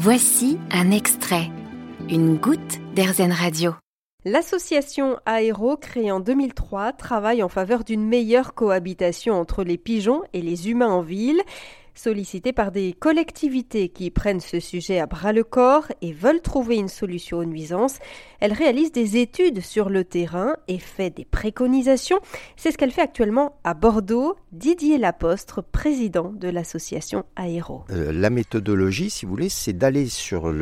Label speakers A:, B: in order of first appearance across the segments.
A: Voici un extrait, une goutte d'Airzen Radio.
B: L'association Aéro, créée en 2003, travaille en faveur d'une meilleure cohabitation entre les pigeons et les humains en ville sollicitée par des collectivités qui prennent ce sujet à bras le corps et veulent trouver une solution aux nuisances. Elle réalise des études sur le terrain et fait des préconisations. C'est ce qu'elle fait actuellement à Bordeaux. Didier Lapostre, président de l'association Aéro.
C: Euh, la méthodologie, si vous voulez, c'est d'aller sur,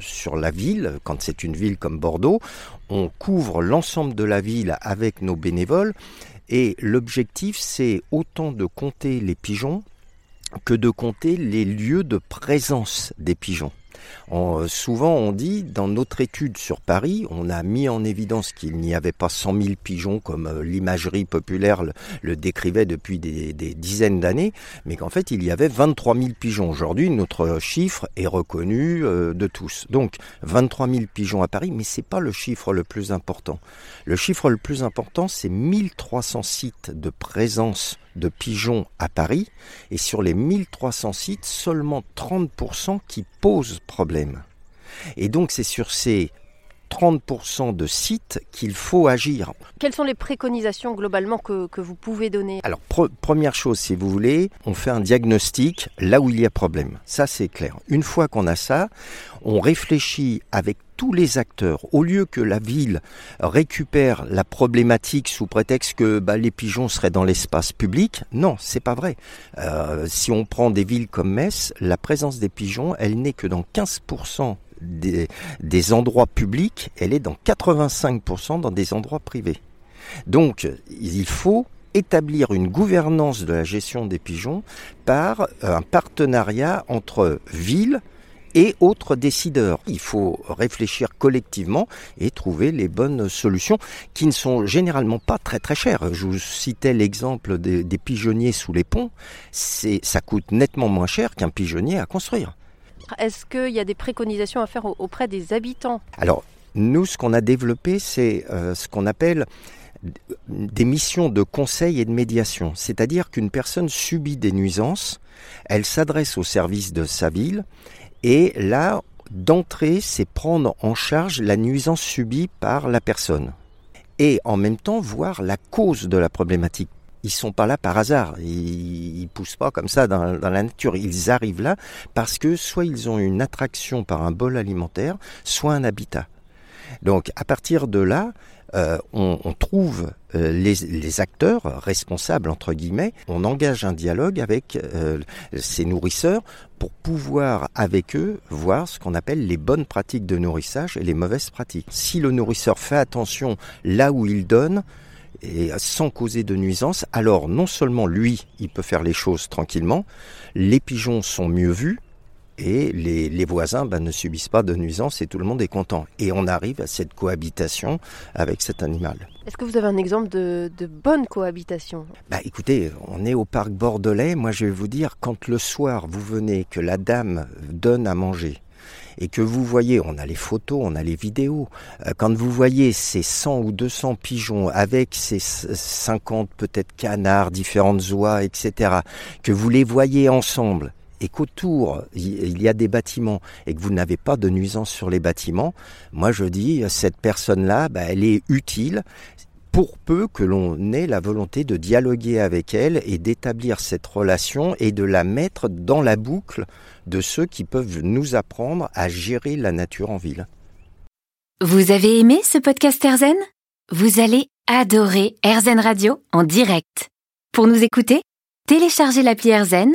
C: sur la ville, quand c'est une ville comme Bordeaux, on couvre l'ensemble de la ville avec nos bénévoles. Et l'objectif, c'est autant de compter les pigeons que de compter les lieux de présence des pigeons. Euh, souvent, on dit, dans notre étude sur Paris, on a mis en évidence qu'il n'y avait pas 100 000 pigeons comme euh, l'imagerie populaire le, décrivait depuis des, dizaines d'années, mais qu'en fait, il y avait 23 000 pigeons. Aujourd'hui, notre chiffre est reconnu euh, de tous. Donc, 23 000 pigeons à Paris, mais c'est pas le chiffre le plus important. Le chiffre le plus important, c'est 1300 sites de présence de pigeons à Paris, et sur les 1300 sites, seulement 30% qui posent problème. Et donc c'est sur ces 30% de sites qu'il faut agir.
B: Quelles sont les préconisations globalement que, vous pouvez donner?
C: Alors, première chose, si vous voulez, on fait un diagnostic là où il y a problème. Ça, c'est clair. Une fois qu'on a ça, on réfléchit avec tous les acteurs, au lieu que la ville récupère la problématique sous prétexte que bah, les pigeons seraient dans l'espace public, non, c'est pas vrai. Euh, si on prend des villes comme Metz, la présence des pigeons, elle n'est que dans 15% des, endroits publics, elle est dans 85% dans des endroits privés. Donc, il faut établir une gouvernance de la gestion des pigeons par un partenariat entre villes et autres décideurs. Il faut réfléchir collectivement et trouver les bonnes solutions qui ne sont généralement pas très très chères. Je vous citais l'exemple des, des pigeonniers sous les ponts. ça coûte nettement moins cher qu'un pigeonnier à construire.
B: Est-ce qu'il y a des préconisations à faire auprès des habitants?
C: Alors, nous, ce qu'on a développé, c'est euh, ce qu'on appelle des missions de conseil et de médiation. C'est-à-dire qu'une personne subit des nuisances, elle s'adresse au service de sa ville, et là, d'entrée, c'est prendre en charge la nuisance subie par la personne. Et en même temps, voir la cause de la problématique ils sont pas là par hasard. Ils, ils poussent pas comme ça dans, la nature. Ils arrivent là parce que soit ils ont une attraction par un bol alimentaire, soit un habitat. Donc à partir de là, euh, on, trouve euh, les, les, acteurs responsables entre guillemets. On engage un dialogue avec euh, ces nourrisseurs pour pouvoir avec eux voir ce qu'on appelle les bonnes pratiques de nourrissage et les mauvaises pratiques. Si le nourrisseur fait attention là où il donne, et sans causer de nuisance, alors non seulement lui, il peut faire les choses tranquillement, les pigeons sont mieux vus, et les, voisins ben, ne subissent pas de nuisance et tout le monde est content. Et on arrive à cette cohabitation avec cet animal.
B: Est-ce que vous avez un exemple de, de bonne cohabitation?
C: Bah, Écoutez, on est au parc bordelais. Moi, je vais vous dire, quand le soir vous venez, que la dame donne à manger, et que vous voyez, on a les photos, on a les vidéos, euh, quand vous voyez ces 100 ou 200 pigeons avec ces 50 peut-être canards, différentes oies, etc., que vous les voyez ensemble, et qu'autour il y a des bâtiments et que vous n'avez pas de nuisance sur les bâtiments, moi je dis cette personne-là, bah, elle est utile pour peu que l'on ait la volonté de dialoguer avec elle et d'établir cette relation et de la mettre dans la boucle de ceux qui peuvent nous apprendre à gérer la nature en ville.
A: Vous avez aimé ce podcast Erzen Vous allez adorer Erzen Radio en direct. Pour nous écouter, téléchargez l'appli Erzen